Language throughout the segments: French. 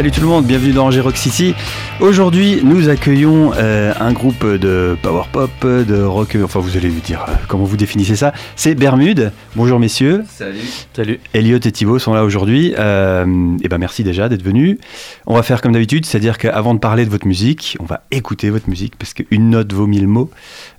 Salut tout le monde, bienvenue dans Rock City. Aujourd'hui, nous accueillons euh, un groupe de power pop, de rock, enfin vous allez vous dire euh, comment vous définissez ça. C'est Bermude. Bonjour messieurs. Salut. Salut. Elliot et Thibaut sont là aujourd'hui. Euh, et ben merci déjà d'être venus. On va faire comme d'habitude, c'est-à-dire qu'avant de parler de votre musique, on va écouter votre musique parce qu'une note vaut mille mots.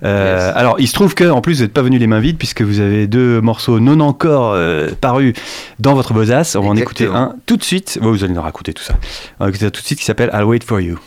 Euh, Yes. Alors, il se trouve que en plus vous n'êtes pas venus les mains vides puisque vous avez deux morceaux non encore euh, parus dans votre besace. On va en écouter un tout de suite. Vous allez nous raconter tout ça. On va écouter un tout de suite qui s'appelle I'll Wait for You.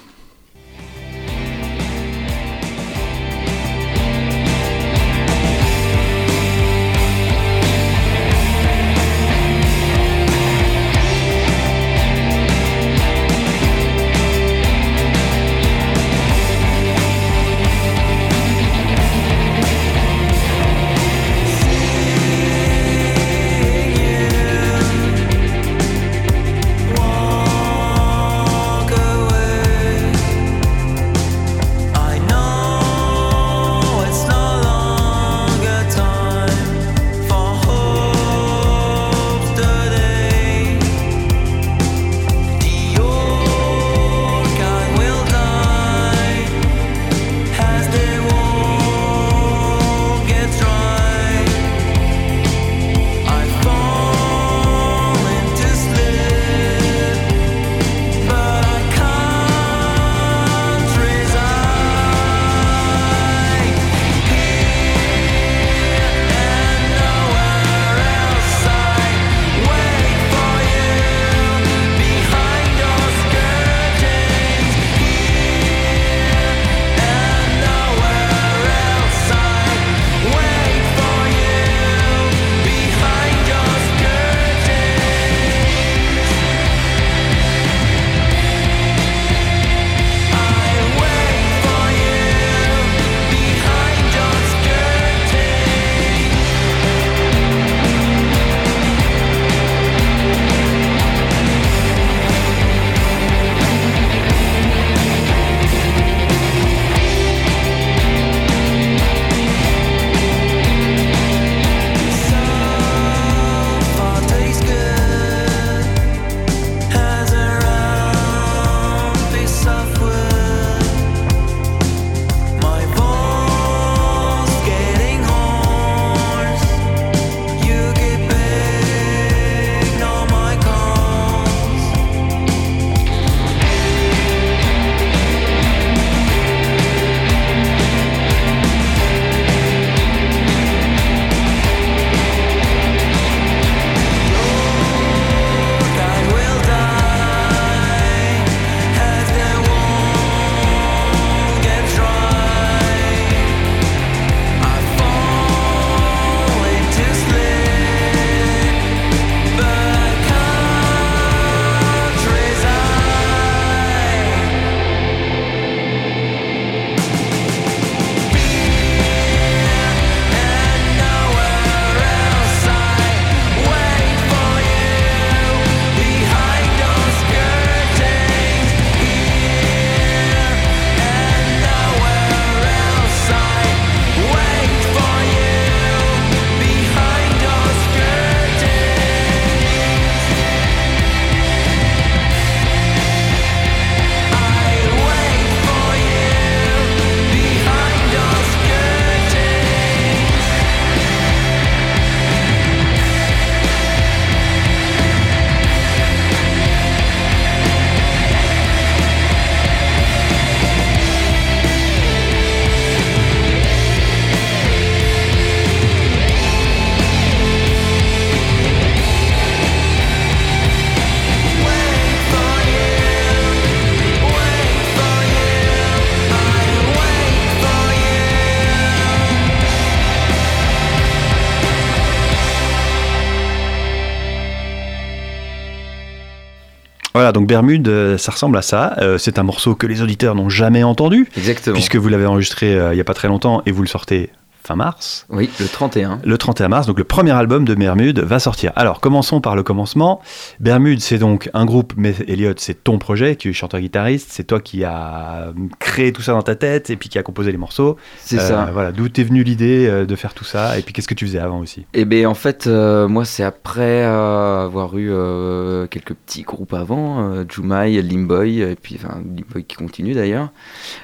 Donc Bermude, euh, ça ressemble à ça. Euh, c'est un morceau que les auditeurs n'ont jamais entendu, Exactement. puisque vous l'avez enregistré euh, il n'y a pas très longtemps et vous le sortez fin mars. Oui, le 31. Le 31 mars, donc le premier album de Bermude va sortir. Alors, commençons par le commencement. Bermude, c'est donc un groupe, mais Elliot, c'est ton projet, tu es chanteur-guitariste, c'est toi qui as créé tout ça dans ta tête et puis qui a composé les morceaux. C'est Euh, ça. Voilà, d'où t'es venue l'idée euh, de faire tout ça et puis qu'est-ce que tu faisais avant aussi? Et ben en fait, euh, moi c'est après euh, avoir eu euh, quelques petits groupes avant, euh, Jumai, Limboy, et puis enfin Limboy qui continue d'ailleurs.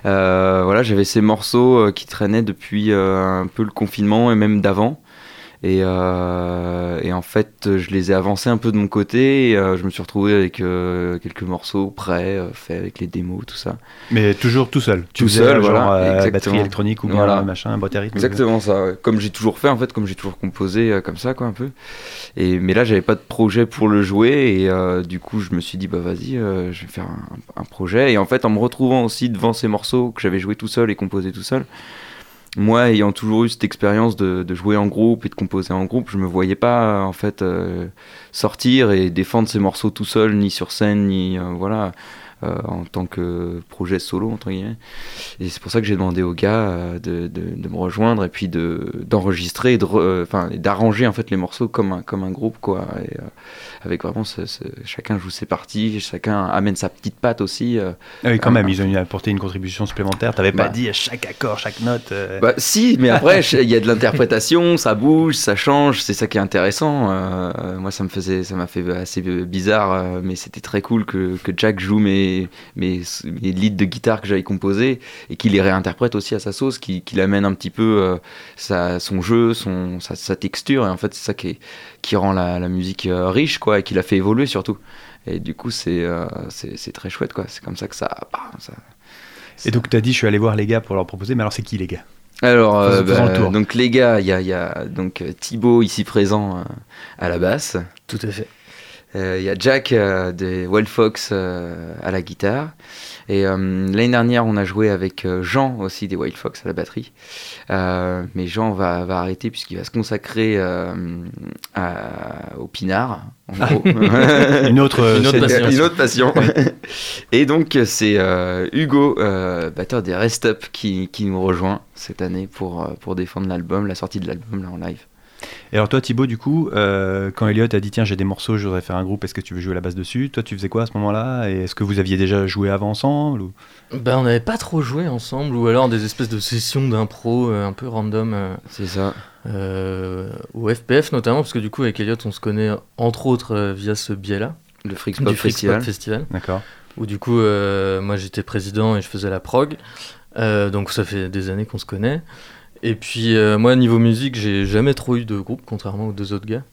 Euh, voilà, j'avais ces morceaux euh, qui traînaient depuis euh, un peu le confinement et même d'avant. Et, euh, et en fait, je les ai avancés un peu de mon côté. Et, euh, je me suis retrouvé avec euh, quelques morceaux prêts, faits avec les démos, tout ça. Mais toujours tout seul. Tout seul, genre, voilà, exactement. batterie électronique ou bien Voilà. machin, boîte à rythme. Exactement ça, ouais. comme j'ai toujours fait en fait, comme j'ai toujours composé comme ça quoi un peu. Et mais là j'avais pas de projet pour le jouer et du coup je me suis dit bah vas-y je vais faire un, un projet et en fait en me retrouvant aussi devant ces morceaux que j'avais joué tout seul et composé tout seul. Moi ayant toujours eu cette expérience de, jouer en groupe et de composer en groupe, je me voyais pas euh, en fait euh, sortir et défendre ces morceaux tout seul ni sur scène ni euh, voilà. Euh, en tant que projet solo entre guillemets et c'est pour ça que j'ai demandé aux gars euh, de, de, de me rejoindre et puis de d'enregistrer de euh, et d'arranger en fait les morceaux comme un comme un groupe quoi et, avec vraiment ce- ce- chacun joue ses parties chacun amène sa petite patte aussi. Ah oui, quand même, ils ont apporté une contribution supplémentaire. T'avais pas Bah. dit à chaque accord, chaque note. euh, bah si mais après il y a de l'interprétation ça bouge ça change c'est ça qui est intéressant Euh, moi ça me faisait ça m'a fait assez bizarre mais c'était très cool que, que Jack joue mes mes, mes leads de guitare que j'avais composés et qu'il les réinterprète aussi à sa sauce, qu'il amène un petit peu euh, sa, son jeu, son, sa, sa texture, et en fait c'est ça qui, est- qui rend la, la musique euh, riche, quoi, et qui la fait évoluer surtout. Et du coup c'est euh, c'est très chouette, quoi. C'est comme ça que ça... bah, ça Et donc, t'as dit, je suis allé voir les gars pour leur proposer. Mais alors, c'est qui les gars? Alors, euh, bah, le tour. donc les gars, il y a, il y a donc Thibaut ici présent euh, à la basse. Tout à fait. Euh, Il y a Jack euh, de Wild Fox euh, à la guitare. Et euh, l'année dernière, on a joué avec euh, Jean aussi des Wild Fox à la batterie. Euh, mais Jean va, va arrêter puisqu'il va se consacrer euh, à- au pinard. En gros. Une autre, Une autre passion. Une autre passion. Et donc, c'est euh, Hugo, euh, batteur des Rest Up, qui, qui nous rejoint cette année pour, pour défendre l'album, la sortie de l'album là en live. Et alors, toi, Thibaut, du coup, euh, quand Elliot a dit, tiens, j'ai des morceaux, je voudrais faire un groupe, est-ce que tu veux jouer la basse dessus? Toi, tu faisais quoi à ce moment-là? Et est-ce que vous aviez déjà joué avant ensemble ou... Ben, on n'avait pas trop joué ensemble, ou alors des espèces de sessions d'impro euh, un peu random, euh, C'est ça. euh, au FPF notamment, parce que du coup, avec Elliot, on se connaît entre autres euh, via ce biais-là, Le Freaks du Pop Freaks Festival. Pop Festival, D'accord. où du coup, euh, moi j'étais président et je faisais la prog, Euh, donc ça fait des années qu'on se connaît. Et puis, euh, moi, niveau musique, j'ai jamais trop eu de groupe, contrairement aux deux autres gars.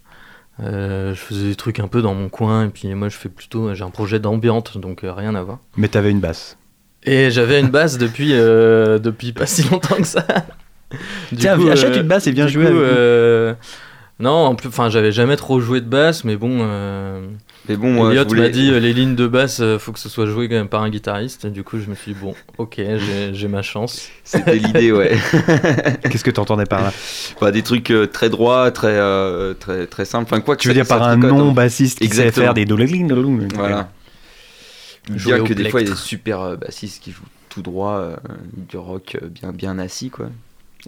Euh, je faisais des trucs un peu dans mon coin, et puis moi, je fais plutôt, j'ai un projet d'ambiante, donc euh, rien à voir. Mais t'avais une basse. Et j'avais une basse depuis, depuis pas si longtemps que ça. Du Tiens, achète une basse et viens du jouer coup, avec Non, en plus, enfin, j'avais jamais trop joué de basse, mais bon. Euh... Mais bon, Elliot voulais... m'a dit euh, les lignes de basse, euh, faut que ce soit joué quand même par un guitariste. Et du coup, je me suis dit, bon, ok, j'ai ma chance. C'était l'idée, ouais. Qu'est-ce que t'entendais par là Bah, des trucs euh, très droits, très, euh, très, très simples. Enfin, quoi que Tu veux ça- dire par un non-bassiste qui sait faire des doulings Voilà. Jouer Bien que des fois, il y a des super euh, bassistes qui jouent tout droit, euh, du rock euh, bien, bien assis, quoi.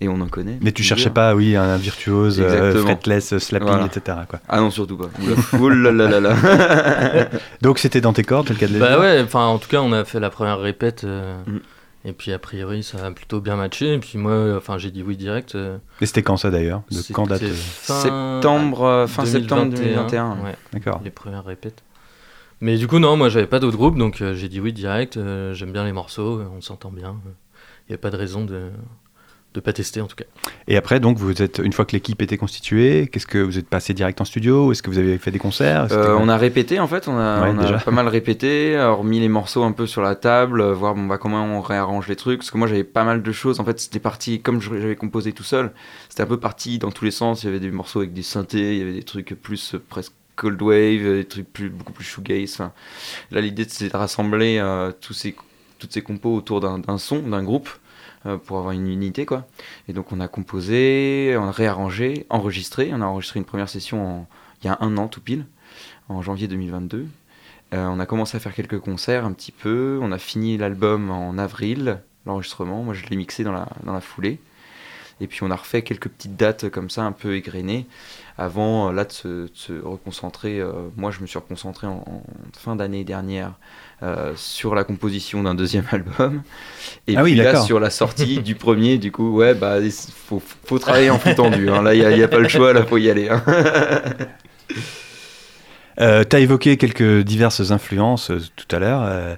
Et on en connaît. Mais tu cherchais pas, oui, un virtuose, euh, fretless, slapping, Voilà. etc. Quoi. Ah non, surtout pas. Donc c'était dans tes cordes, le cas de Bah ouais, enfin, en tout cas, on a fait la première répète. euh, Mm. Et puis, a priori, ça a plutôt bien matché. Et puis, moi, enfin, j'ai dit oui direct. euh, Et c'était quand ça d'ailleurs De quand date euh, fin Septembre, euh, fin septembre 2021. Ouais. D'accord. les premières répètes. Mais du coup, non, moi j'avais pas d'autre groupe, donc euh, j'ai dit oui direct. euh, J'aime bien les morceaux, euh, on s'entend bien. Il n'y a pas de raison de de pas tester en tout cas. Et après, donc, vous êtes une fois que l'équipe était constituée, qu'est-ce que vous êtes passé direct en studio? Est-ce que vous avez fait des concerts? Euh, on a répété en fait, on a, Ouais, on a déjà. pas mal répété, remis les morceaux un peu sur la table, euh, voir bon, bah, comment on réarrange les trucs. Parce que moi j'avais pas mal de choses. En fait, c'était parti comme j'avais composé tout seul. C'était un peu parti dans tous les sens. Il y avait des morceaux avec des synthés, il y avait des trucs plus euh, presque cold wave, des trucs plus, beaucoup plus shoegaze. Enfin, là, l'idée c'était de rassembler euh, tous ces, toutes ces compos autour d'un d'un son, d'un groupe. Euh, pour avoir une unité quoi et donc on a composé on a réarrangé enregistré on a enregistré une première session il y a un an tout pile en janvier 2022. on a commencé à faire quelques concerts un petit peu. On a fini l'album en avril, l'enregistrement. Moi, je l'ai mixé dans la, foulée. Et puis on a refait quelques petites dates comme ça, un peu égrenées, avant euh, là de se, reconcentrer. Euh, moi, je me suis reconcentré en, fin d'année dernière euh, sur la composition d'un deuxième album. Et ah puis là, sur la sortie du premier, du coup, ouais, bah, il faut, faut, travailler en flux tendu. Hein. Là, il n'y a, pas le choix, là, faut y aller. Hein. tu as évoqué quelques diverses influences tout à l'heure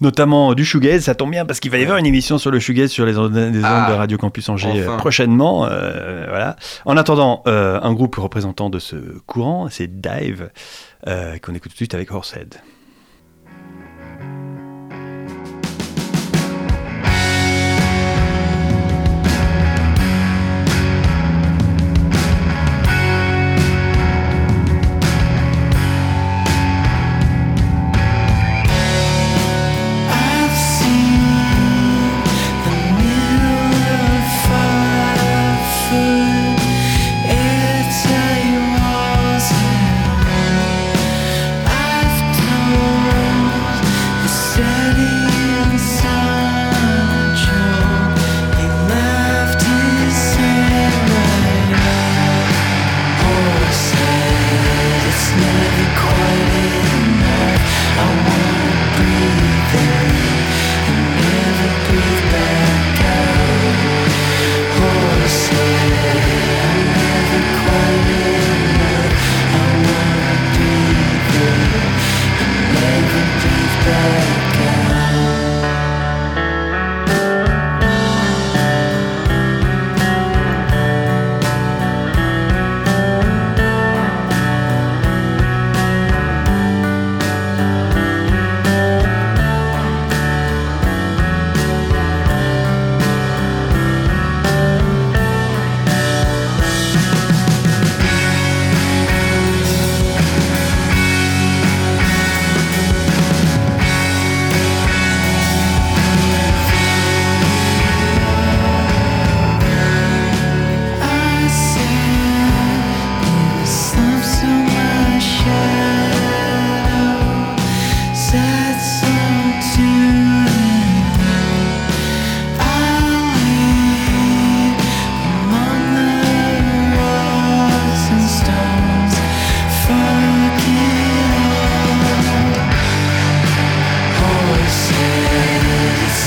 notamment du shoegaze. Ça tombe bien parce qu'il va y avoir une émission sur le shoegaze sur les ondes, de ah, Radio Campus Angers euh, prochainement. Euh, voilà. En attendant, euh, un groupe représentant de ce courant, c'est Dive, qu'on écoute tout de suite avec Horsehead.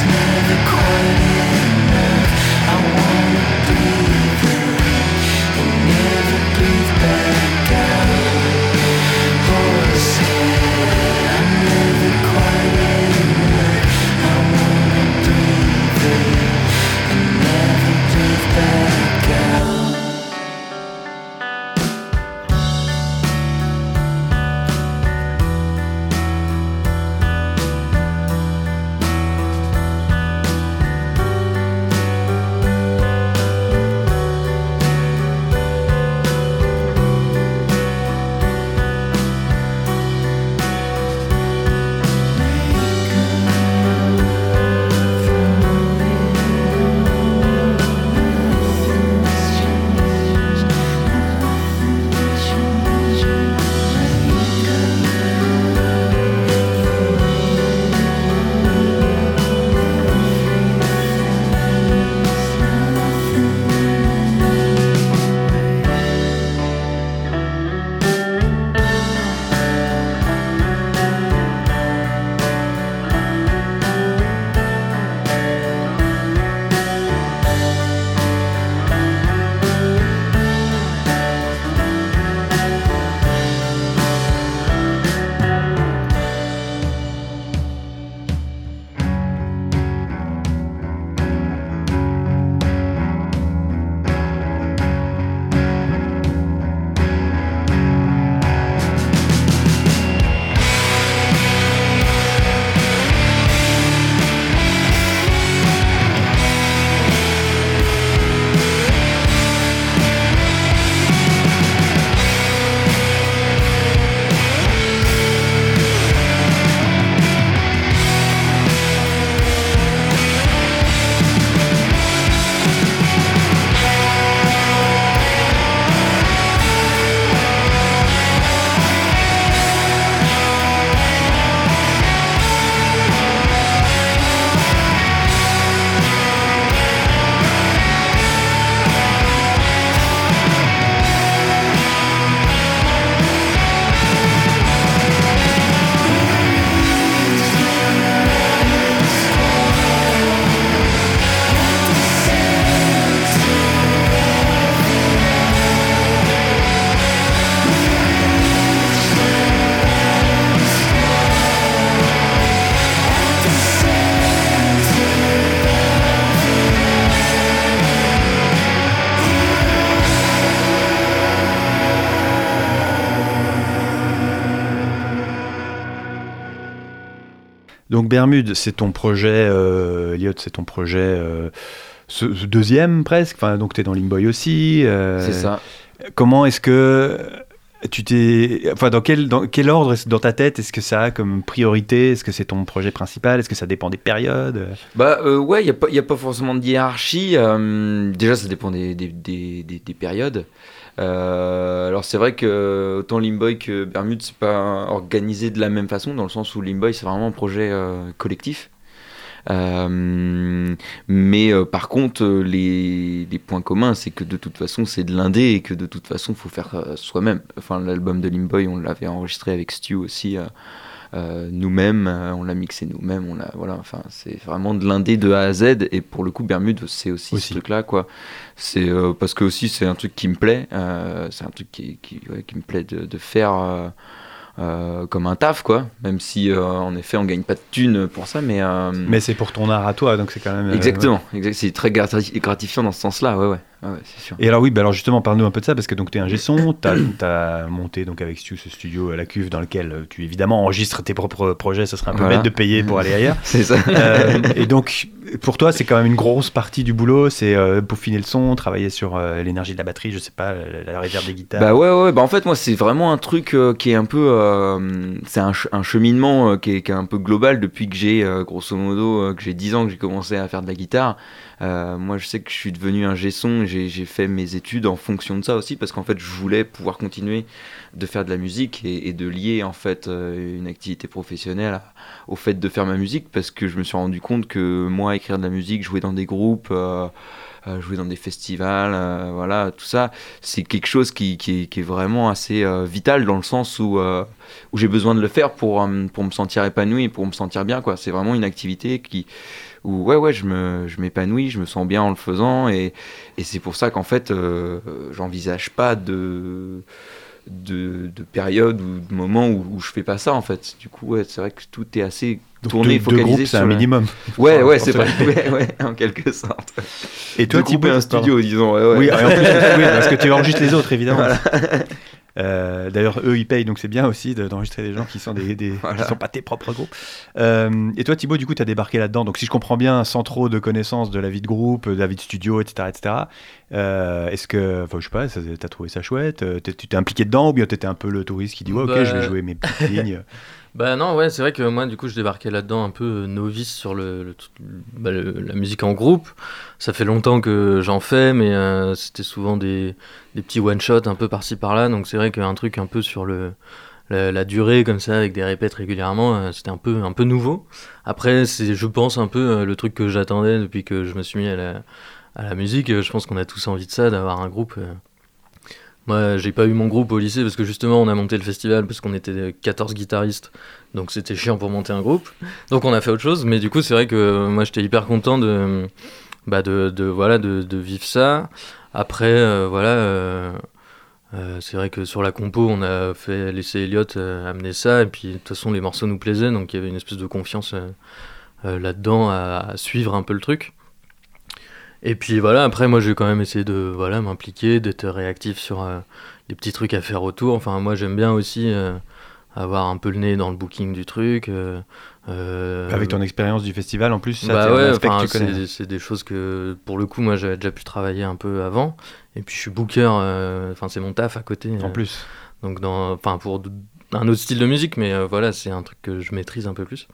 never Donc Bermude, c'est ton projet, euh, Elliot, c'est ton projet euh, ce, ce deuxième presque. Enfin, donc tu es dans Limboy aussi. euh, C'est ça. Comment est-ce que tu t'es, enfin, dans quel dans quel ordre dans ta tête est-ce que ça a comme priorité Est-ce que c'est ton projet principal Est-ce que ça dépend des périodes? Bah euh, ouais, il n'y a, a pas forcément de hiérarchie. euh, déjà, ça dépend des, des- des périodes. Euh, alors c'est vrai que autant Limboy que Bermude, c'est pas organisé de la même façon, dans le sens où Limboy, c'est vraiment un projet euh, collectif. Euh, mais par contre, les, points communs, c'est que de toute façon, c'est de l'indé et que de toute façon, faut faire soi-même. Enfin, l'album de Limboy, on l'avait enregistré avec Stu aussi. Euh, nous-mêmes, euh, on l'a mixé nous-mêmes, on l'a, voilà, enfin, c'est vraiment de l'indé de A à Z, et pour le coup, Bermude, c'est aussi, Aussi. ce truc-là, quoi. C'est euh, parce que aussi, c'est un truc qui me plaît, c'est un truc qui, qui, ouais, qui me plaît de, de faire euh, comme un taf, quoi. Même si, euh, en effet, on gagne pas de thunes pour ça, mais. euh, Mais c'est pour ton art à toi, donc c'est quand même. Exactement, exact- c'est très grati- gratifiant dans ce sens-là, ouais, ouais, ouais, ouais, c'est sûr. Et alors oui, bah alors justement, parle-nous un peu de ça, parce que donc tu es un son, tu as, monté donc avec Stu ce studio à la cuve dans lequel euh, tu évidemment enregistres tes propres projets, ça serait un peu Voilà. bête de payer pour aller ailleurs. C'est ça. Euh, et donc, pour toi, c'est quand même une grosse partie du boulot, c'est euh, peaufiner le son, travailler sur euh, l'énergie de la batterie, je sais pas, la, la réverb des guitares. Bah ouais, ouais, bah en fait, moi, c'est vraiment un truc euh, qui est un peu. euh, c'est un, ch- un cheminement euh, qui, est, qui est un peu global depuis que j'ai, euh, grosso modo, euh, que j'ai 10 ans que j'ai commencé à faire de la guitare. Euh, moi, je sais que je suis devenu un G-son, j'ai fait mes études en fonction de ça aussi, parce qu'en fait, je voulais pouvoir continuer de faire de la musique et, de lier, en fait, euh, une activité professionnelle au fait de faire ma musique, parce que je me suis rendu compte que moi, écrire de la musique, jouer dans des groupes. euh, jouer dans des festivals, voilà, tout ça, c'est quelque chose qui, est, vraiment assez vital dans le sens où, j'ai besoin de le faire pour, pour me sentir épanoui pour me sentir bien. C'est vraiment une activité qui, où, ouais, ouais, je me- je m'épanouis, je me sens bien en le faisant et, et c'est pour ça qu'en fait, euh, j'envisage pas de, de, de période ou de moment où, où je fais pas ça, en fait. Du coup, ouais, c'est vrai que tout est assez donc tourné, deux, deux focalisé groupes, c'est sur un la- minimum. Ouais, ouais, c'est vrai, se- ouais, ouais, en quelque sorte. Et toi, Deux et un studio, disons, ouais, ouais. Oui, plus, parce que tu enregistres les autres, évidemment. Euh, D'ailleurs, eux, ils payent, donc c'est bien aussi de- d'enregistrer des gens qui sont des, des- Voilà. qui sont pas tes propres groupes. Euh, et toi, Thibaut, du coup, tu as débarqué là-dedans. Donc, si je comprends bien, sans trop de connaissances de la vie de groupe, de la vie de studio, etc., etc. euh, Est-ce que, enfin, je sais pas, t'as trouvé ça chouette t'es- Tu t'es impliqué dedans ou bien t'étais un peu le touriste qui dit ouais, ok, Bah, je vais jouer mes petites lignes. Bah non, ouais, c'est vrai que moi, du coup, je débarquais là-dedans un peu euh, novice sur le, le- bah, le- la musique en groupe. Ça fait longtemps que j'en fais, mais euh, c'était souvent des, des petits one-shots un peu par-ci par-là. Donc c'est vrai qu'un truc un peu sur le, la, durée, comme ça, avec des répètes régulièrement, euh, c'était un peu, un peu nouveau. Après, c'est, je pense, un peu euh, le truc que j'attendais depuis que je me suis mis à la, à la musique. Euh, Je pense qu'on a tous envie de ça, d'avoir un groupe. Moi, j'ai pas eu mon groupe au lycée parce que justement, on a monté le festival parce qu'on était 14 guitaristes. Donc c'était chiant pour monter un groupe. Donc on a fait autre chose. Mais du coup, c'est vrai que euh, moi, j'étais hyper content de, bah, de, de, voilà, de, vivre ça. Après, euh, voilà. euh, c'est vrai que sur la compo, on a fait laisser Elliot euh, amener ça. Et puis, de toute façon, les morceaux nous plaisaient. Donc il y avait une espèce de confiance là-dedans à suivre un peu le truc. Et puis voilà, après, moi, j'ai quand même essayé de voilà, m'impliquer, d'être réactif sur euh, les petits trucs à faire autour. Enfin, moi, j'aime bien aussi euh, avoir un peu le nez dans le booking du truc. euh, euh, Avec ton expérience du festival, en plus, ça, bah ouais, enfin, c'est des choses que pour le coup moi j'avais déjà pu travailler un peu avant et puis je suis booker enfin c'est mon taf à côté En plus. donc dans enfin pour un autre style de musique mais voilà c'est un truc que je maîtrise un peu plus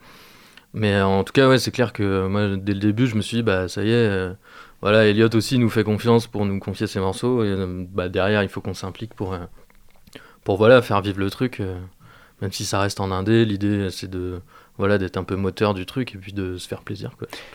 mais en tout cas ouais c'est clair que moi dès le début je me suis dit bah ça y est voilà Elliot aussi nous fait confiance pour nous confier ses morceaux et euh, bah derrière il faut qu'on s'implique pour euh, pour voilà faire vivre le truc euh, même si ça reste en indé l'idée c'est de voilà d'être un peu moteur du truc et puis de se faire plaisir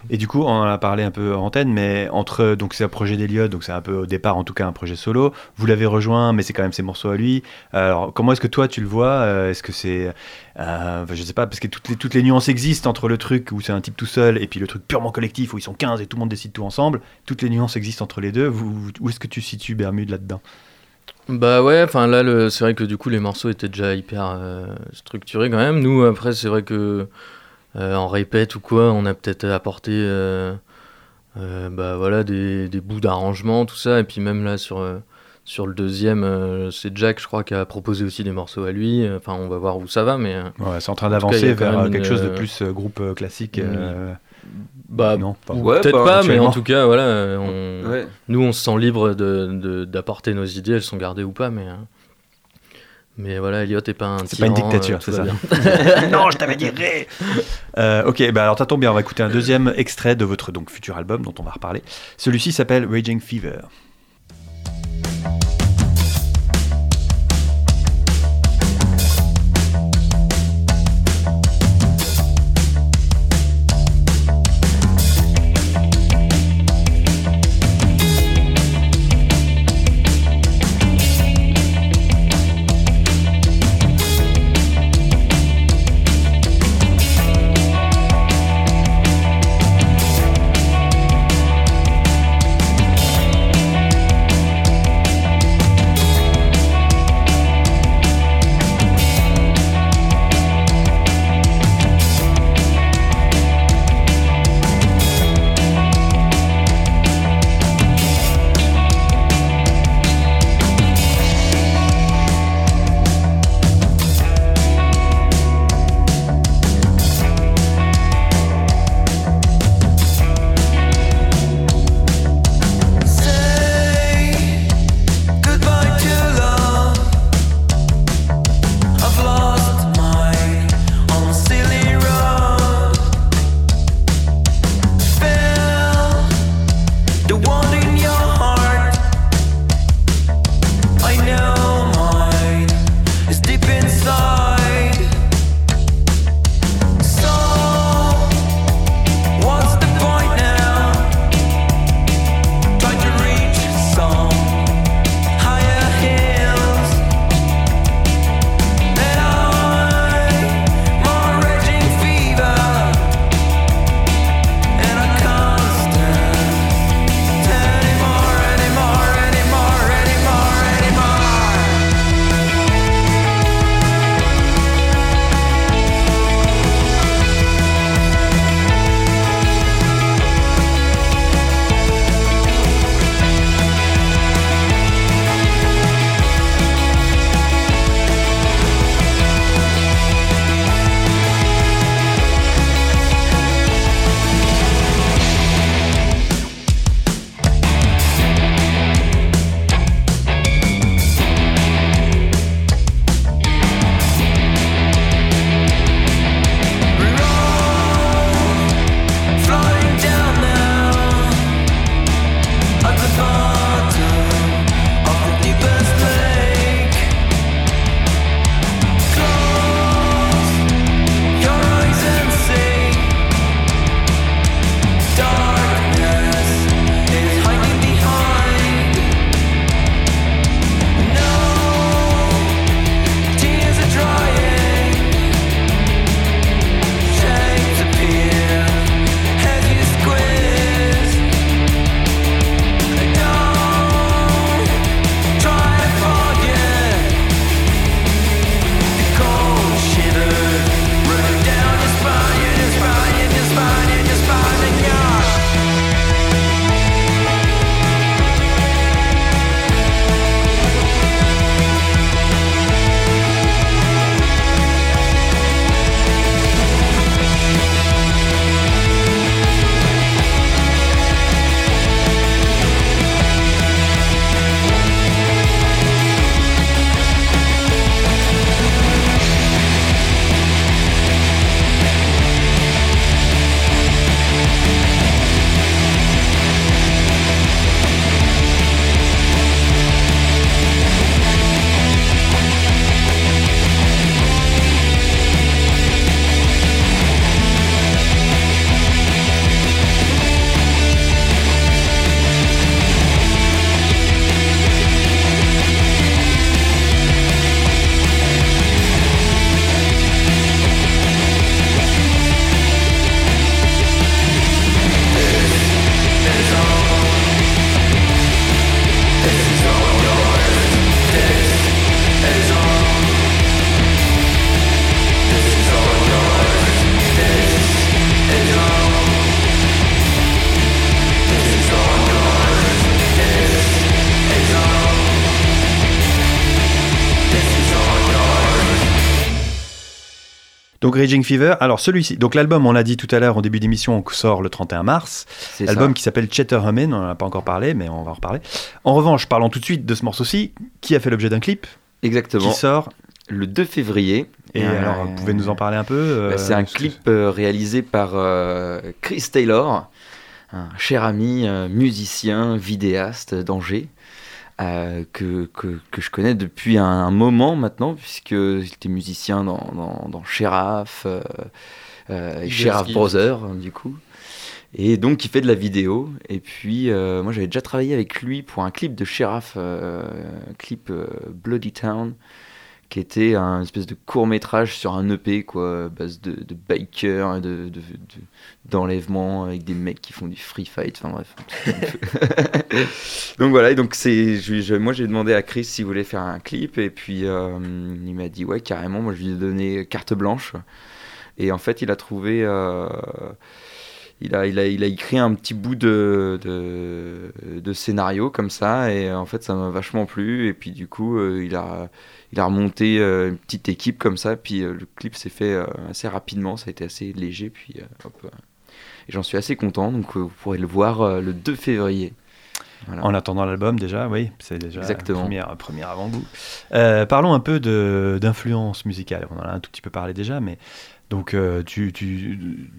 Et du coup, on en a parlé un peu en antenne, mais entre donc c'est un projet d'Eliott, donc c'est un peu au départ en tout cas un projet solo. Vous l'avez rejoint, mais c'est quand même ses morceaux à lui. Alors comment est-ce que toi tu le vois Euh, Est-ce que c'est, euh, je sais pas, parce que toutes les toutes les nuances existent entre le truc où c'est un type tout seul et puis le truc purement collectif où ils sont 15 et tout le monde décide tout ensemble. Toutes les nuances existent entre les deux. Où est-ce que tu situes Bermude là-dedans? Bah ouais, enfin là, le- c'est vrai que du coup, les morceaux étaient déjà hyper euh, structurés quand même. Nous, après, c'est vrai que euh, en répète ou quoi, on a peut-être apporté euh, bah voilà, des, des bouts d'arrangement, tout ça. Et puis même là, sur, sur le deuxième, c'est Jack, je crois, qui a proposé aussi des morceaux à lui. Enfin, on va voir où ça va, mais. Ouais, c'est en train d'avancer vers quelque une, chose de plus groupe classique. euh, bah, non, pas. ou Ouais, peut-être bah, pas, mais en tout cas, voilà, euh, on, Ouais. nous, on se sent libre de- de- d'apporter nos idées, elles sont gardées ou pas, mais. euh, mais voilà, Elliot est pas un C'est pas une euh, dictature, tout c'est ça. non, je t'avais dit ré. Euh, ok, bah alors tombe bien, on va écouter un deuxième extrait de votre donc futur album dont on va reparler. Celui-ci s'appelle Raging Fever. Donc Raging Fever, alors celui-ci, donc l'album, on l'a dit tout à l'heure en début d'émission, sort le 31 mars. C'est Album ça. qui s'appelle Chatter Hummin, on n'en a pas encore parlé, mais on va en reparler. En revanche, parlons tout de suite de ce morceau-ci, qui a fait l'objet d'un clip, Exactement. qui sort. Le 2 février. Et Euh, alors, vous pouvez nous en parler un peu euh, bah, C'est un clip euh, réalisé par euh, Chris Taylor, un cher ami euh, musicien, vidéaste d'Angers. Euh, que, que, que je connais depuis un, un moment maintenant, puisqu'il était musicien dans, dans, dans Sheriff, euh, euh, Ski. Brothers, hein, du coup. Et donc, il fait de la vidéo. Et puis, moi, j'avais déjà travaillé avec lui pour un clip de un clip Bloody Town, qui était un espèce de court métrage sur un EP, quoi, à base de, de bikers, de, de, de- d'enlèvements avec des mecs qui font du free fight. Enfin bref. donc voilà, et donc c'est, moi j'ai demandé à Chris s'il voulait faire un clip, et puis euh, il m'a dit ouais, carrément. Moi je lui ai donné carte blanche. Et en fait, il a trouvé. euh, il a, il, a, il a écrit un petit bout de, de, de scénario comme ça, et en fait, ça m'a vachement plu. Et puis, du coup, euh, il, a, il a remonté euh, une petite équipe comme ça, puis euh, le clip s'est fait euh, assez rapidement, ça a été assez léger, puis hop. et j'en suis assez content, donc vous pourrez le voir le 2 février. Voilà. En attendant l'album, déjà, oui, c'est déjà Exactement. un premier, un premier avant-goût. Euh, parlons un peu d'influence musicale. On en a un tout petit peu parlé déjà, mais donc euh, tu, tu,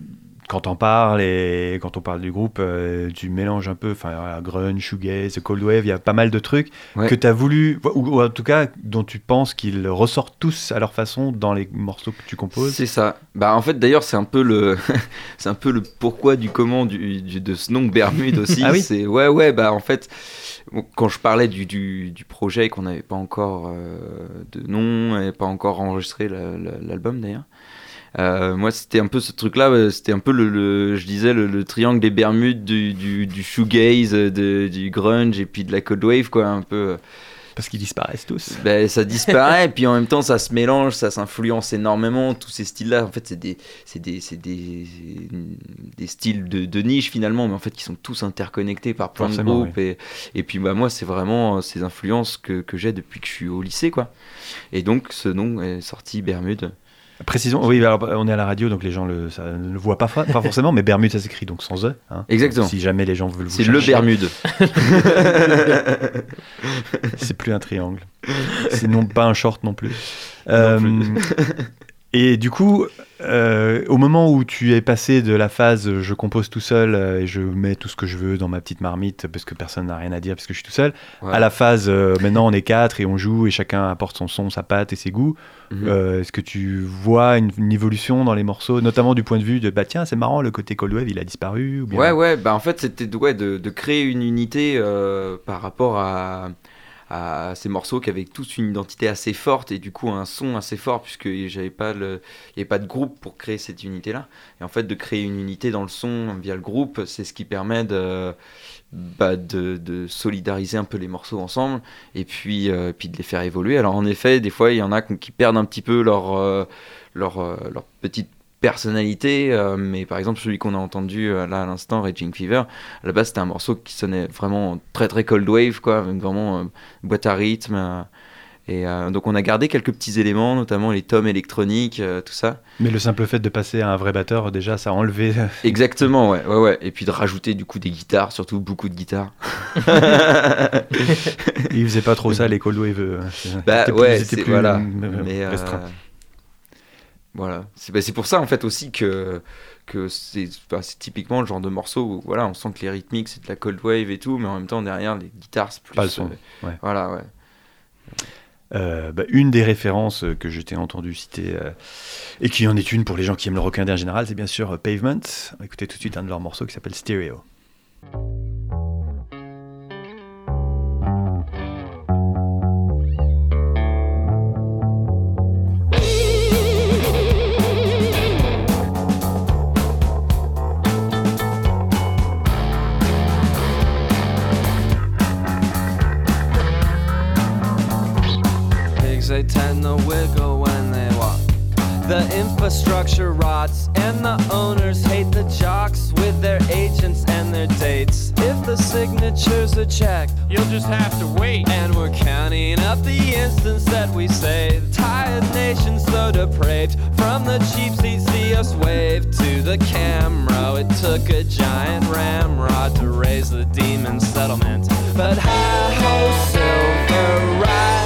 quand on parle et quand on parle du groupe, euh, tu mélanges un peu, enfin, voilà, grunge, shoegaze, cold wave, il y a pas mal de trucs Ouais. que tu as voulu, ou, ou en tout cas dont tu penses qu'ils ressortent tous à leur façon dans les morceaux que tu composes. C'est ça. Bah en fait d'ailleurs c'est un peu le c'est un peu le pourquoi du comment du, du- de ce nom Bermude aussi. Ah oui C'est ouais ouais bah en fait quand je parlais du, du, du projet et qu'on n'avait pas encore euh, de nom et pas encore enregistré la- la- l'album d'ailleurs. Euh, moi, c'était un peu ce truc-là, c'était un peu le, le- je disais, le, le triangle des Bermudes du, du, du shoegaze, de- du grunge et puis de la cold wave, quoi, un peu. Parce qu'ils disparaissent tous. Ben, ça disparaît, et puis en même temps, ça se mélange, ça s'influence énormément. Tous ces styles-là, en fait, c'est des, c'est des, c'est des, des styles de, de niche finalement, mais en fait, qui sont tous interconnectés par plein Forcément, de groupes. Et, et puis, bah, moi, c'est vraiment euh, ces influences que, que j'ai depuis que je suis au lycée, quoi. Et donc, ce nom est sorti Bermude. Précisons, oui, alors, on est à la radio, donc les gens le, ça ne le voient pas, forcément, mais Bermude, ça s'écrit donc sans E. hein. Exactement. Si jamais les gens veulent vous C'est le Bermude. C'est plus un triangle. C'est non pas un short non plus. Euh, et du coup, euh, au moment où tu es passé de la phase euh, je compose tout seul euh, et je mets tout ce que je veux dans ma petite marmite parce que personne n'a rien à dire parce que je suis tout seul, Ouais. à la phase euh, maintenant on est quatre et on joue et chacun apporte son son, sa patte et ses goûts, Mhm. euh, est-ce que tu vois une, une évolution dans les morceaux, notamment du point de vue de bah tiens, c'est marrant, le côté Cold Wave il a disparu ou bien... Ouais, ouais, bah en fait, c'était de- ouais, de, de créer une unité par rapport à, à ces morceaux qui avaient tous une identité assez forte et du coup un son assez fort, puisque j'avais pas le, il n'y avait pas de groupe pour créer cette unité-là. Et en fait, de créer une unité dans le son via le groupe, c'est ce qui permet de, bah, de, de solidariser un peu les morceaux ensemble et puis, euh, puis de les faire évoluer. Alors en effet, des fois, il y en a qui perdent un petit peu leur, euh, leur, euh, leur petite personnalité, euh, mais par exemple celui qu'on a entendu euh, là à l'instant, Raging Fever, à la base c'était un morceau qui sonnait vraiment très très cold wave, quoi, vraiment euh, boîte à rythme. et donc on a gardé quelques petits éléments, notamment les tomes électroniques, tout ça. Mais le simple fait de passer à un vrai batteur, déjà ça a enlevé... Exactement, ouais, ouais, ouais. Et puis de rajouter du coup des guitares, surtout beaucoup de guitares. il faisait pas trop ça les Cold Wave. Bah ouais, ils plus, voilà. Mais restreints. Voilà, c'est bah, c'est pour ça en fait aussi que que c'est bah, c'est typiquement le genre de morceau où voilà, on sent que les rythmiques c'est de la cold wave et tout, mais en même temps derrière les guitares c'est plus Pas le son, euh, ouais. Voilà, ouais. Euh, bah, une des références euh, que je t'ai entendu citer, euh, et qui en est une pour les gens qui aiment le rock indé en général, c'est bien sûr Pavement. On va écouter tout de suite un de leurs morceaux qui s'appelle Stereo. The infrastructure rots, and the owners hate the jocks with their agents and their dates. If the signatures are checked, You'll just have to wait. and we're counting up the instance that we saved. Tired nation so depraved. From the cheap seats, see us wave to the camera. It took a giant ramrod to raise the demon settlement. But hi ho, silver ride.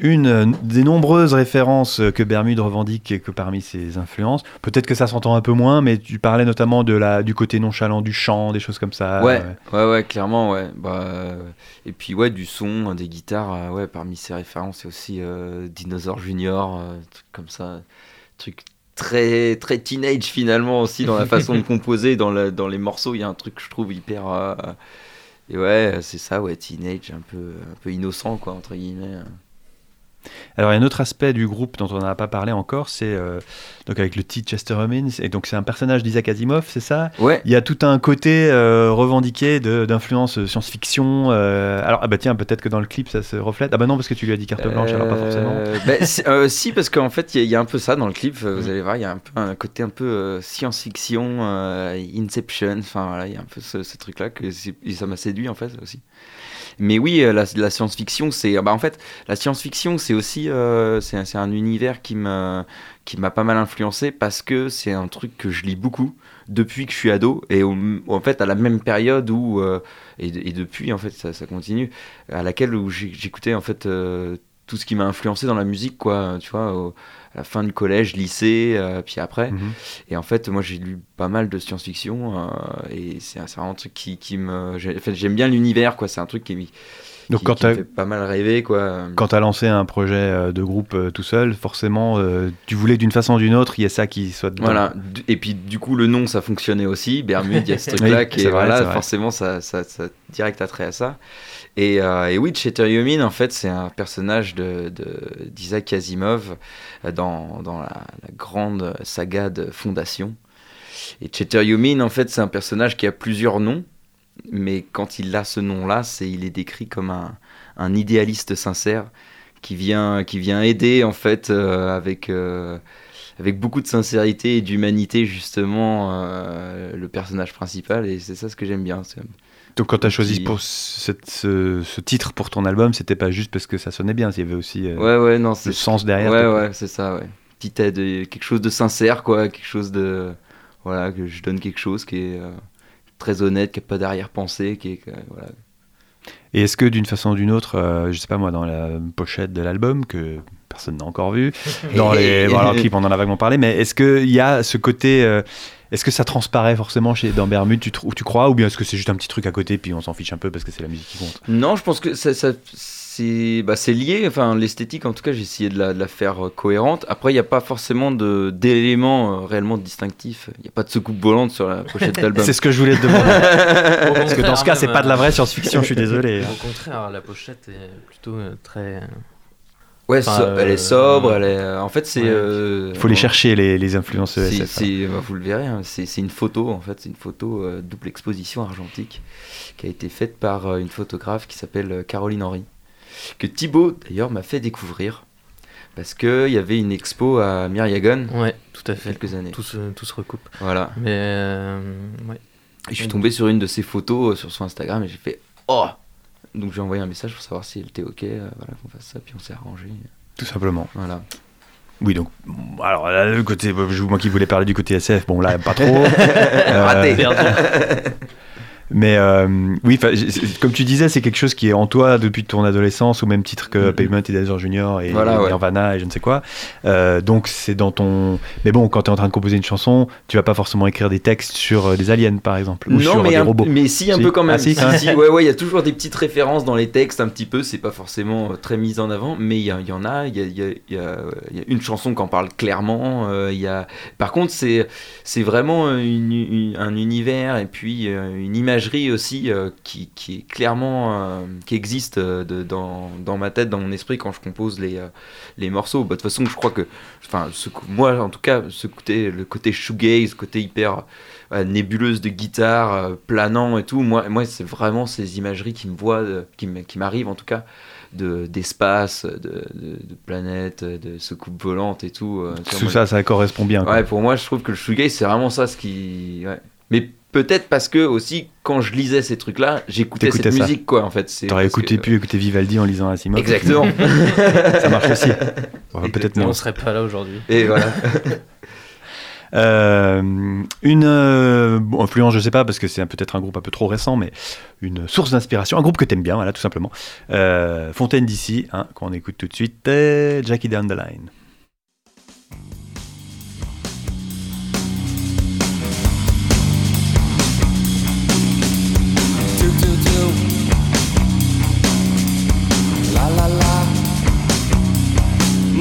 Une euh, des nombreuses références euh, que Bermude revendique que parmi ses influences. Peut-être que ça s'entend un peu moins, mais tu parlais notamment de la, du côté nonchalant du chant, des choses comme ça. Ouais, euh, ouais, ouais, clairement, ouais. Bah, et puis, ouais, du son, hein, des guitares, ouais, parmi ses références, c'est aussi euh, Dinosaur Junior, euh, truc comme ça. Truc très, très teenage finalement aussi dans la façon de composer, dans, la- dans les morceaux, il y a un truc que je trouve hyper. euh, et ouais, c'est ça, ouais, teenage, un peu, un peu innocent, quoi, entre guillemets. Alors, il y a un autre aspect du groupe dont on n'a pas parlé encore, c'est euh, donc avec le titre Chester Cummins, et donc c'est un personnage d'Isaac Asimov, c'est ça? Ouais, Il y a tout un côté euh, revendiqué d'influence science-fiction. euh, alors, ah bah tiens, peut-être que dans le clip ça se reflète. Ah bah non, parce que tu lui as dit carte blanche, alors pas forcément. Bah, si, parce qu'en fait, il y, a- il y a un peu ça dans le clip. Vous allez voir, il y a un, peu, un côté un peu science-fiction, Inception. Enfin, voilà, il y a un peu ce, ce truc-là que ça m'a séduit en fait aussi. Mais oui, euh, la, science-fiction, c'est, bah, en fait, la science-fiction, c'est aussi, euh, c'est un- univers qui me, qui m'a pas mal influencé parce que c'est un truc que je lis beaucoup depuis que je suis ado et en fait à la même période où euh, et, depuis en fait ça, ça continue à laquelle où j'écoutais en fait tout ce qui m'a influencé dans la musique quoi tu vois au- à la fin du collège lycée euh, puis après Mhm. et en fait moi j'ai lu pas mal de science-fiction euh, et c'est vraiment un truc qui, qui me en fait, j'aime bien l'univers quoi c'est un truc qui, me- Donc qui- quand qui fait pas mal rêver quoi quand t'as lancé un projet euh, de groupe euh, tout seul, forcément, euh, tu voulais d'une façon ou d'une autre, il y a ça qui soit dedans. Voilà, et puis du coup le nom ça fonctionnait aussi, Bermude, il y a ce truc-là Oui, qui c'est est vrai, voilà, forcément ça, ça, ça direct attrait à ça. Et, euh, et oui, Cheter Yumin en fait c'est un personnage de, de- d'Isaac Asimov euh, dans, la, grande saga de Fondation. Et Cheter Yumin en fait c'est un personnage qui a plusieurs noms, mais quand il a ce nom-là, il est décrit comme un, idéaliste sincère qui vient, aider en fait euh, avec, beaucoup de sincérité et d'humanité justement le personnage principal et c'est ça ce que j'aime bien. Donc quand tu as choisi Qui- pour cette- ce, ce titre pour ton album, c'était pas juste parce que ça sonnait bien, il y avait aussi euh, Ouais ouais non le sens derrière. ouais ouais c'est ça ouais. Petite aide, quelque chose de sincère quoi, quelque chose de voilà que je donne quelque chose qui est euh, très honnête, qui a pas d'arrière-pensée, qui est euh, voilà. Et est-ce que d'une façon ou d'une autre, je sais pas moi, dans la pochette de l'album que personne n'a encore vu, dans les bon, alors, clip on en a vaguement parlé, mais est-ce qu'il y a ce côté Est-ce que ça transparaît forcément chez, dans Bermude, tu, tu crois, ou bien est-ce que c'est juste un petit truc à côté, puis on s'en fiche un peu parce que c'est la musique qui compte? Non, je pense que ça, ça- c'est bah, c'est lié. Enfin, l'esthétique, en tout cas, j'ai essayé de la, de la faire euh, cohérente. Après, il n'y a pas forcément de- d'éléments euh, réellement distinctifs. Il n'y a pas de soucoupe volante sur la pochette d'album. C'est ce que je voulais te demander. Parce que dans ce cas, c'est pas de la euh, vraie science-fiction, je suis désolé. Au contraire, la pochette est plutôt très. Ouais, Enfin, so- elle euh, est sobre. Elle est... euh, En fait, c'est. Ouais. euh, Il faut les chercher, les, les influences ESF. bah, vous le verrez, hein, c'est, une photo en fait, c'est une photo euh, double exposition argentique qui a été faite par euh, une photographe qui s'appelle euh, Caroline Henry, que Thibaut d'ailleurs m'a fait découvrir parce qu'il y avait une expo à Myriagon Ouais, tout à il y a fait. quelques années. Tout se, tout se recoupe. Voilà. Mais euh, ouais. Et je suis tombé sur une de ses photos euh, sur son Instagram et j'ai fait Oh Donc j'ai envoyé un message pour savoir si elle était ok, euh, voilà, qu'on fasse ça, puis on s'est arrangé. Tout simplement. Voilà. Oui, donc, alors là, le côté, je- moi qui voulais parler du côté SF, bon là, pas trop. Euh, Raté. Mais euh, oui, comme tu disais, c'est quelque chose qui est en toi depuis ton adolescence, au même titre que Mhm. Pavement et Desert Junior et, Voilà, et ouais. Nirvana et je ne sais quoi. Euh, donc c'est dans ton. Mais bon, quand tu es en train de composer une chanson, tu vas pas forcément écrire des textes sur euh, des aliens, par exemple, ou non, sur mais, des un- robots. mais si, un Si. peu quand même. Ah, si, Si, si, ouais, ouais, il y a toujours des petites références dans les textes, un petit peu. C'est pas forcément très mis en avant, mais il y, en a. Il y a, y y une chanson qui en parle clairement. euh, y a... Par contre, c'est c'est vraiment une- une- un univers et puis une imagerie aussi euh, qui, qui est clairement euh, qui existe euh, de- dans, dans ma tête, dans mon esprit quand je compose les, les morceaux. Bah, De toute façon, je crois que, enfin, ce, moi en tout cas, ce côté, le côté shoegaze, côté hyper nébuleuse de guitare, planant et tout. Moi, moi c'est vraiment ces imageries qui me voient, qui m'arrivent en tout cas, de d'espace, de, de, de planètes, de soucoupes volantes et tout. Tout moi, ça, ça correspond bien. quoi. Ouais, pour moi, je trouve que le shoegaze, c'est vraiment ça ce qui. ouais. Mais peut-être parce que aussi, quand je lisais ces trucs-là, j'écoutais cette ça. musique, quoi, en fait. T'aurais écouté, que- pu écouter Vivaldi en lisant Asimov. Exactement. ça marche aussi. Ouais, Peut-être moins. On serait pas là aujourd'hui. Et voilà. Euh, une euh, bon, influence, je sais pas, parce que c'est peut-être un groupe un peu trop récent, mais une source d'inspiration, un groupe que t'aimes bien, voilà, tout simplement. Euh, Fontaine d'ici, hein, qu'on écoute tout de suite, Jackie Down the Line.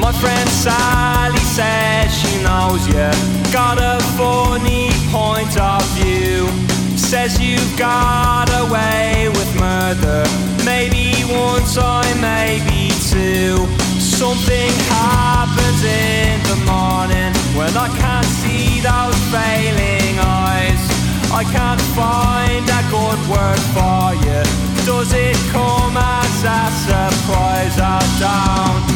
My friend Sally says she knows you. Got a funny point of view. Says you got away with murder. Maybe one time, maybe two. Something happens in the morning when I can't see those failing eyes. I can't find a good word for you. Does it come as a surprise? I don't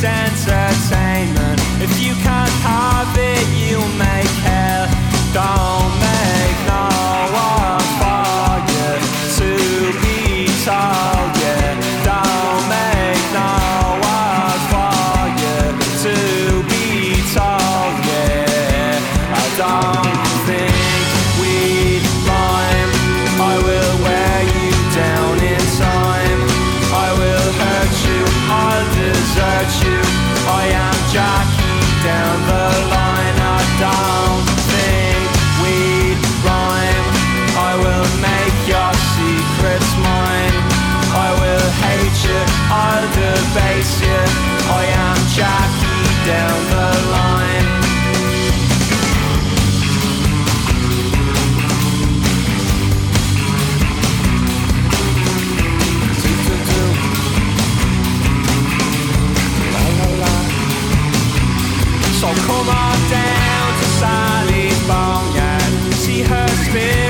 sand. despair.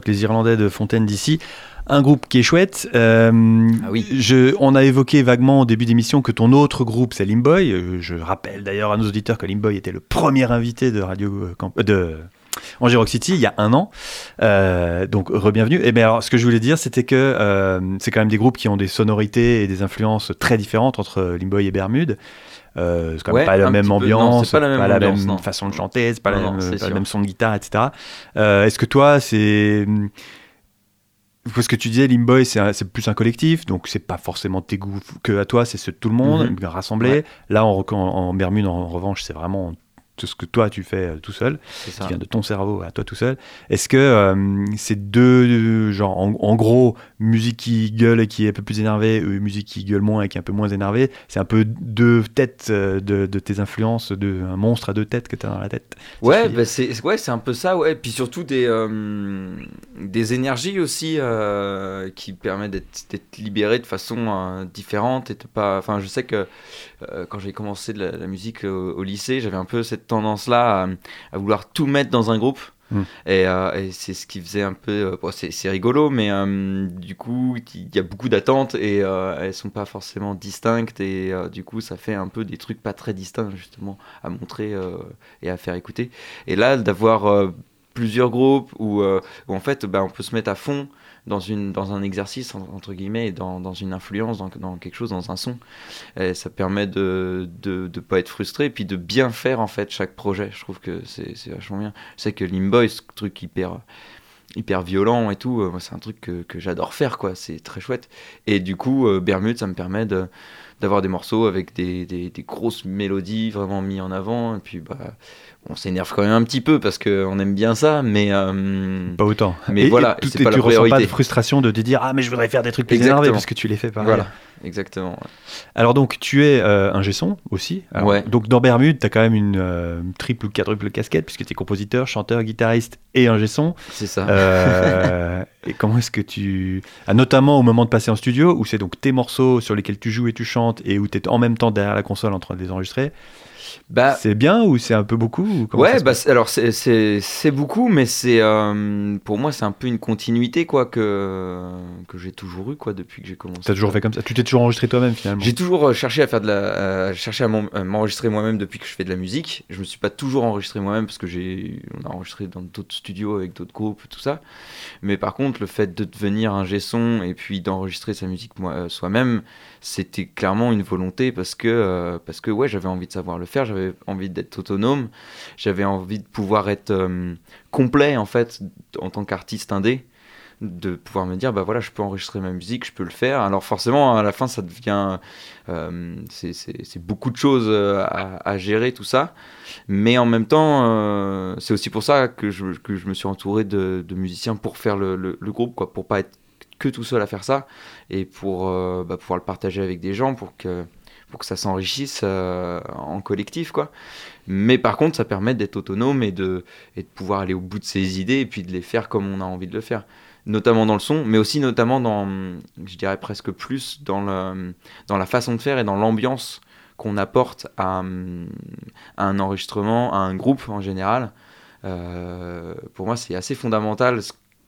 Donc les Irlandais de Fontaine d'ici. Un groupe qui est chouette. Euh, Ah oui. je, on a évoqué vaguement au début d'émission que ton autre groupe, c'est Limboy. Euh, Je rappelle d'ailleurs à nos auditeurs que Limboy était le premier invité de Radio Camp- euh, de Angers Rock City il y a un an. Euh, donc re-bienvenue. Et bien alors, ce que je voulais dire, c'était que euh, c'est quand même des groupes qui ont des sonorités et des influences très différentes entre Limboy et Bermude. Euh, c'est quand même Ouais, pas la même ambiance, pas la même non. façon de chanter, c'est pas, Non, la même, pas le même son de guitare, etc. Euh, Est-ce que toi, c'est parce que tu disais Limboy, c'est plus un collectif, donc c'est pas forcément tes goûts que à toi, c'est ceux de tout le monde Mhm. rassemblé. Ouais. Là, en, en, en Bermude, en, revanche, c'est vraiment tout ce que toi tu fais euh, tout seul, qui vient de ton cerveau à toi tout seul. Est-ce que euh, ces deux, euh, genre, en, en gros, musique qui gueule et qui est un peu plus énervée, ou musique qui gueule moins et qui est un peu moins énervée, c'est un peu deux têtes de, de tes influences, de, un monstre à deux têtes que tu as dans la tête si je Ouais, bah c'est ouais, un peu ça, ouais. Puis surtout des, euh, des énergies aussi euh, qui permettent d'être libéré de façon différente et de pas. Enfin, je sais que euh, quand j'ai commencé de la, la musique au, au lycée, j'avais un peu cette tendance-là à, à vouloir tout mettre dans un groupe. Mm. Et, euh, et c'est ce qui faisait un peu. euh, bon, c'est rigolo, mais euh, du coup, il y a beaucoup d'attentes et euh, elles sont pas forcément distinctes. Et euh, du coup, ça fait un peu des trucs pas très distincts, justement, à montrer euh, et à faire écouter. Et là, d'avoir euh, plusieurs groupes où, euh, où en fait, bah, on peut se mettre à fond dans, une, dans un exercice, en- entre guillemets, et dans, dans une influence, dans, dans quelque chose, dans un son. Et ça permet de ne de, de pas être frustré et puis de bien faire, en fait, chaque projet. Je trouve que c'est vachement bien. Je sais que Limboy, ce truc hyper hyper violent et tout, euh, c'est un truc que, que j'adore faire quoi, c'est très chouette. Et du coup, euh, Bermude, ça me permet d'avoir des morceaux avec des, des, des grosses mélodies vraiment mis en avant et puis bah on s'énerve quand même un petit peu parce que on aime bien ça mais euh, Pas autant. Mais Et- voilà, et tout- c'est et pas tu la ressens pas priorité. de frustration de te dire ah mais je voudrais faire des trucs plus Exactement. énervés parce que tu les fais pareil. voilà exactement ouais. Alors donc tu es euh, un son aussi. Alors, Ouais. Donc dans Bermude, tu as quand même une euh, triple ou quadruple casquette puisque tu es compositeur, chanteur, guitariste et un son. c'est ça Euh, et comment est-ce que tu... Ah, notamment au moment de passer en studio, où c'est donc tes morceaux sur lesquels tu joues et tu chantes et où tu es en même temps derrière la console en train de les enregistrer. Bah C'est bien ou c'est un peu beaucoup Ouais, bah, alors c'est- beaucoup, mais c'est euh, pour moi c'est un peu une continuité quoi que que j'ai toujours eu quoi depuis que j'ai commencé. T'as toujours fait comme ça? Tu t'es toujours enregistré toi-même finalement? J'ai toujours euh, cherché à faire de la, cherché à m'en- à m'enregistrer moi-même depuis que je fais de la musique. Je me suis pas toujours enregistré moi-même parce que j'ai, on a enregistré dans d'autres studios avec d'autres groupes, tout ça. Mais par contre, le fait de devenir un son et puis d'enregistrer sa musique euh, soi-même, c'était clairement une volonté parce que, euh, parce que ouais, j'avais envie de savoir le faire, j'avais envie d'être autonome, j'avais envie de pouvoir être euh, complet en fait en tant qu'artiste indé. De pouvoir me dire bah voilà je peux enregistrer ma musique je peux le faire. Alors forcément à la fin ça devient euh, c'est- beaucoup de choses euh, à, gérer tout ça. Mais en même temps euh, c'est aussi pour ça que je, que je me suis entouré de, musiciens pour faire le, le- groupe quoi. Pour pas être que tout seul à faire ça et pour bah, pouvoir le partager avec des gens pour que pour que ça s'enrichisse euh, en collectif quoi mais par contre ça permet d'être autonome et de et de pouvoir aller au bout de ses idées et puis de les faire comme on a envie de le faire notamment dans le son, mais aussi notamment dans, je dirais presque plus dans, le, dans la façon de faire et dans l'ambiance qu'on apporte à, un enregistrement, à un groupe en général. Euh, pour moi, c'est assez fondamental.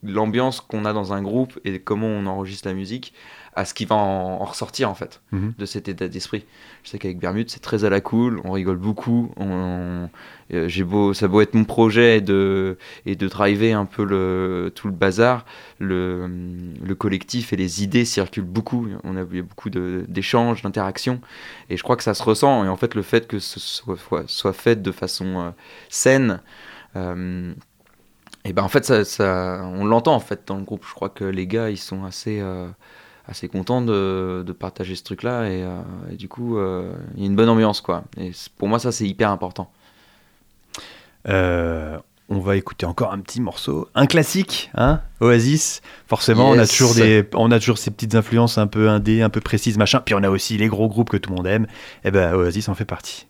l'ambiance qu'on a dans un groupe et comment on enregistre la musique à ce qui va en, en ressortir en fait Mhm. de cet état d'esprit. Je sais qu'avec Bermude c'est très à la cool, on rigole beaucoup, on, euh, j'ai beau, ça a beau être mon projet et de, et de driver un peu le, tout le bazar, le, le collectif et les idées circulent beaucoup, on a il y a beaucoup d'échanges, d'interactions et je crois que ça se ressent et en fait le fait que ce soit, soit, soit fait de façon euh, saine euh, et ben en fait ça, ça- on l'entend en fait dans le groupe je crois que les gars ils sont assez euh, assez contents de, de partager ce truc là et, euh, et du coup euh, il y a une bonne ambiance quoi et pour moi ça c'est hyper important Euh, on va écouter encore un petit morceau, un classique, hein, Oasis. Forcément, on a toujours des, on a toujours ces petites influences un peu indé, un peu précises, machin. Puis on a aussi les gros groupes que tout le monde aime. Et ben Oasis en fait partie.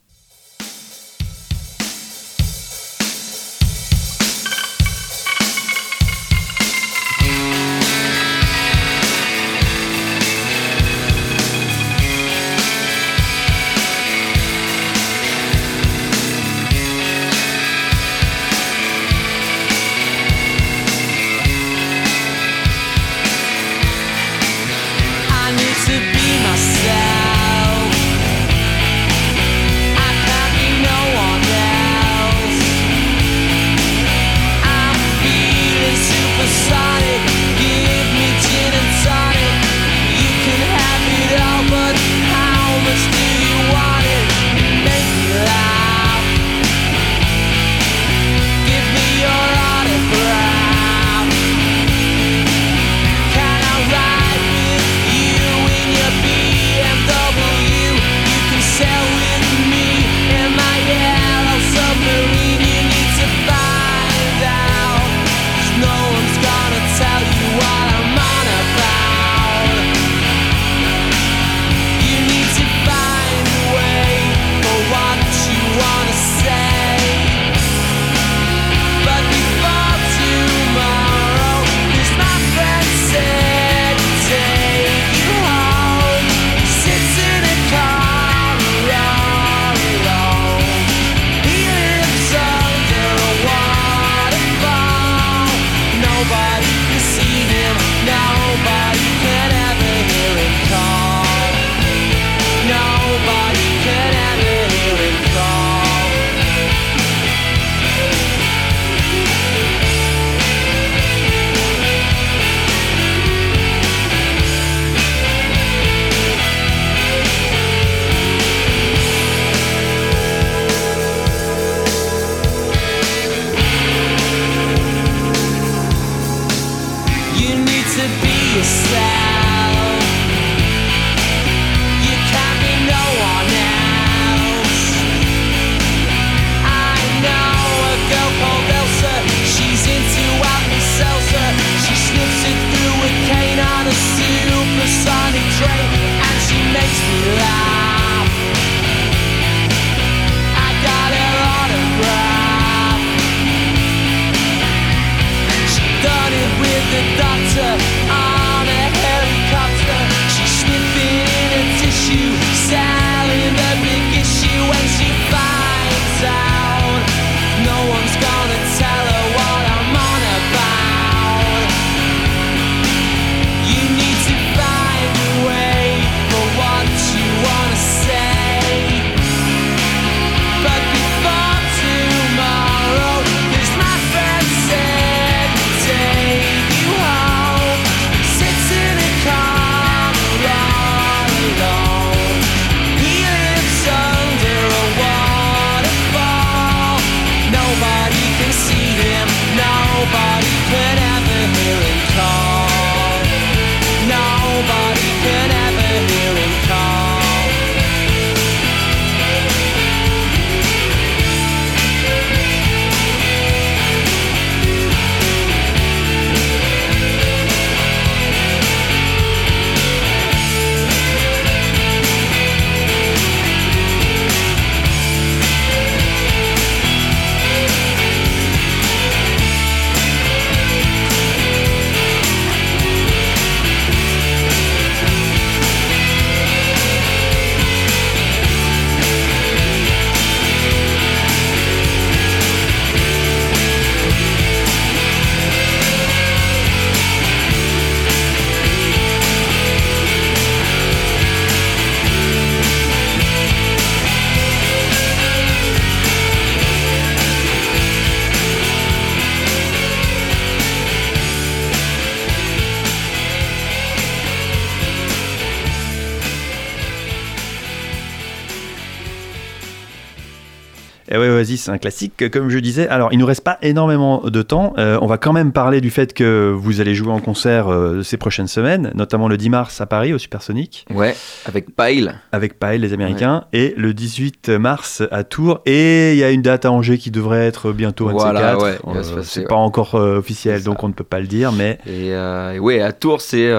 C'est un classique, comme je disais. Alors, il nous reste pas énormément de temps. Euh, on va quand même parler du fait que vous allez jouer en concert euh, ces prochaines semaines, notamment le 10 mars à Paris, au Supersonic, Ouais, avec Pile. avec Pile, les Américains, et le 18 mars à Tours. Et il y a une date à Angers qui devrait être bientôt un Voilà, ouais, Euh, c'est ouais. pas encore euh, officiel, donc on ne peut pas le dire, mais Et, et ouais, à Tours, c'est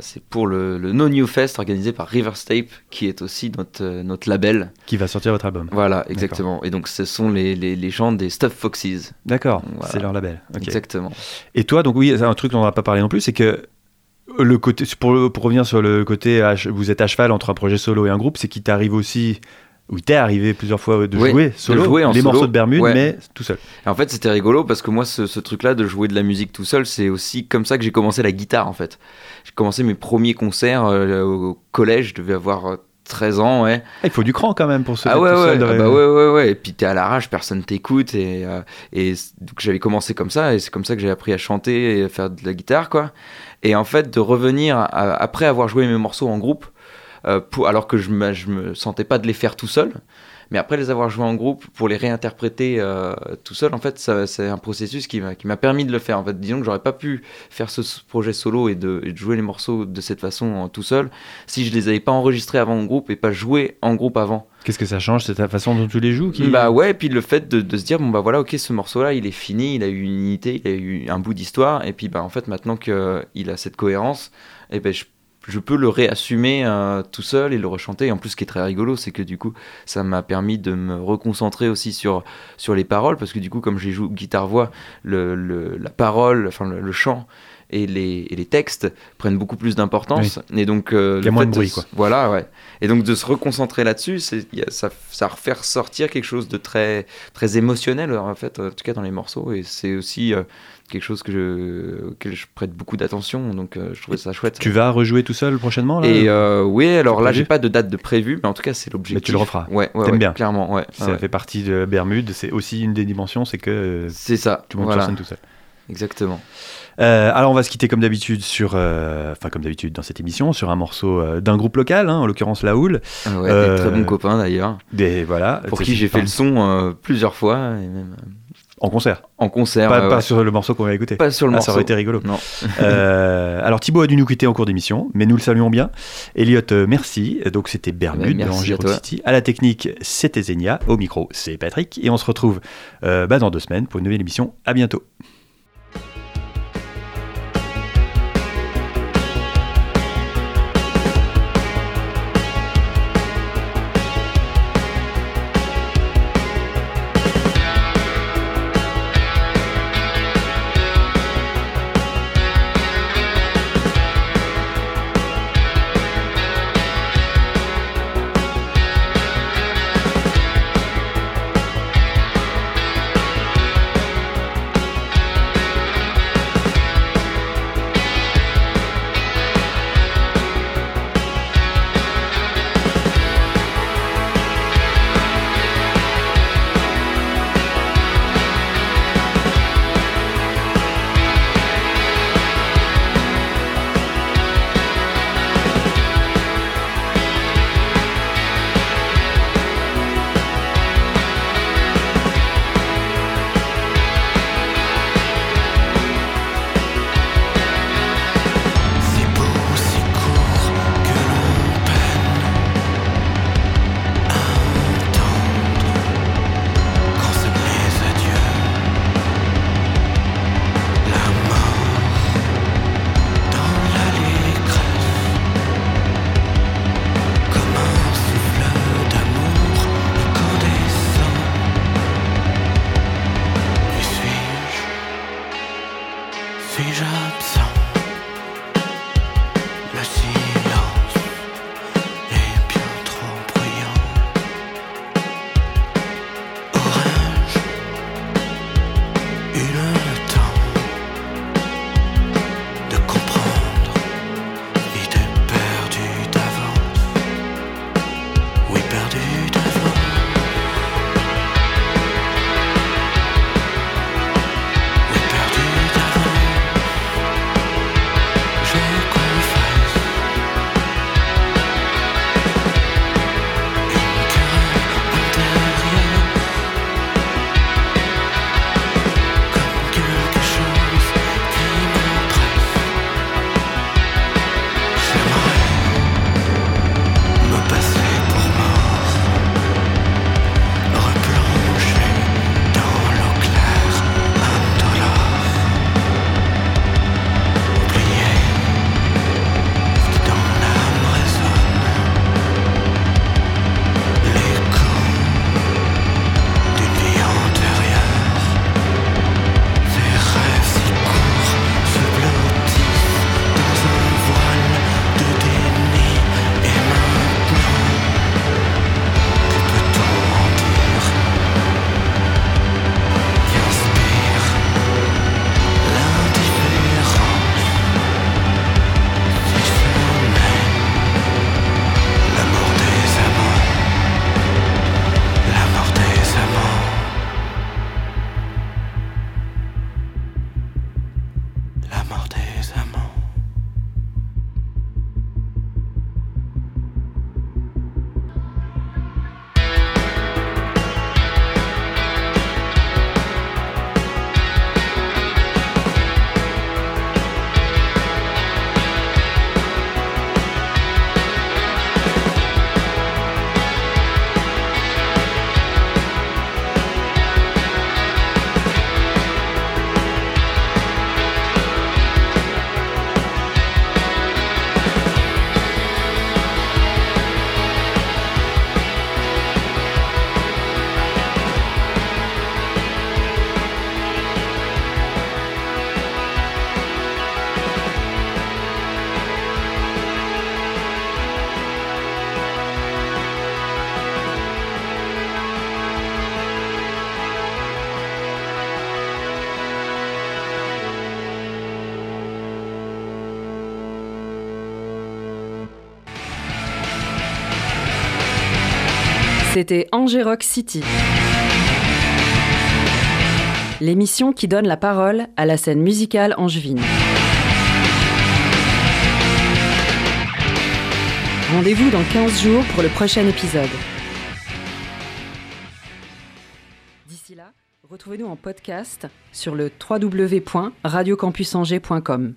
c'est pour le, le No New Fest organisé par Riverstape, qui est aussi notre, notre label. qui va sortir votre album. Voilà, exactement. Et donc, ce sont les, les, les gens des Stuff Foxes. D'accord, Voilà. c'est leur label. Exactement. Et toi, donc oui, un truc dont on n'a pas parlé non plus, c'est que le côté, pour, pour revenir sur le côté, vous êtes à cheval entre un projet solo et un groupe, c'est qu'il t'arrive aussi, ou il t'est arrivé plusieurs fois de Oui, jouer de solo, jouer en les solo, morceaux de Bermude, ouais. mais tout seul. Et en fait, c'était rigolo parce que moi, ce, ce truc-là de jouer de la musique tout seul, c'est aussi comme ça que j'ai commencé la guitare en fait. J'ai commencé mes premiers concerts euh, au collège, je devais avoir 13 ans, ouais. Ah, il faut du cran quand même pour se Ah ouais, tout ouais, seul. ah bah ouais, ouais, ouais. Et puis t'es à l'arrache, personne t'écoute. Et, euh, et donc j'avais commencé comme ça, et c'est comme ça que j'ai appris à chanter et à faire de la guitare, quoi. Et en fait, de revenir à- après avoir joué mes morceaux en groupe, euh, pour, alors que je je me sentais pas de les faire tout seul. Mais après les avoir joués en groupe, pour les réinterpréter euh, tout seul, en fait, c'est un processus qui m'a permis de le faire. En fait, disons que j'aurais pas pu faire ce projet solo et de, et de jouer les morceaux de cette façon euh, tout seul si je les avais pas enregistrés avant en groupe et pas joués en groupe avant. Qu'est-ce que ça change C'est ta façon dont tu les joues qui... Bah ouais, et puis le fait de, de se dire, bon bah voilà, ok, ce morceau-là, il est fini, il a eu une unité, il a eu un bout d'histoire, et puis bah en fait, maintenant qu'il a cette cohérence, et ben je, je peux le réassumer euh, tout seul et le rechanter. Et en plus, ce qui est très rigolo, c'est que du coup, ça m'a permis de me reconcentrer aussi sur, sur les paroles, parce que du coup, comme j'ai joué guitare-voix, le, le- la parole, enfin le, le chant, et les, et les textes prennent beaucoup plus d'importance. Et donc, euh, Il y a moins de bruit, se- quoi. Voilà, ouais. Et donc de se reconcentrer là-dessus, ça, ça refait ressortir quelque chose de très, très émotionnel, en fait, en tout cas dans les morceaux. Et c'est aussi euh, quelque chose que je, auquel je prête beaucoup d'attention. Donc euh, je trouvais ça chouette. Tu vas rejouer tout seul prochainement là Et euh, oui, alors là, j'ai pas de date de prévu, mais en tout cas, c'est l'objectif. Mais tu le referas. Ouais, ouais, T'aimes ouais, bien. Clairement, ouais. Ça ouais. fait partie de Bermude, c'est aussi une des dimensions, c'est que C'est ça. tu montes voilà. sur scène tout seul. Exactement. Euh, alors on va se quitter comme d'habitude sur, euh, enfin comme d'habitude dans cette émission, sur un morceau euh, d'un groupe local, hein, en l'occurrence La Houle. Ah Ouais, Des très bons copains d'ailleurs. Des voilà. Pour qui j'ai fait le son plusieurs fois, et même en concert, en concert. pas, ouais, pas ouais. sur le morceau qu'on va écouter. Pas sur le Ah, morceau. ça aurait été rigolo. Non. Euh, alors Thibaut a dû nous quitter en cours d'émission, mais nous le saluons bien. Elliot, euh, merci. Donc c'était Bermude dans à Giro toi. City. À la technique, c'était Zenia. Au micro, c'est Patrick. Et on se retrouve euh, bah, dans deux semaines pour une nouvelle émission. À bientôt. C'était Rock City. L'émission qui donne la parole à la scène musicale angevine. Rendez-vous dans 15 jours pour le prochain épisode. D'ici là, retrouvez-nous en podcast sur le www.radiocampusangers.com.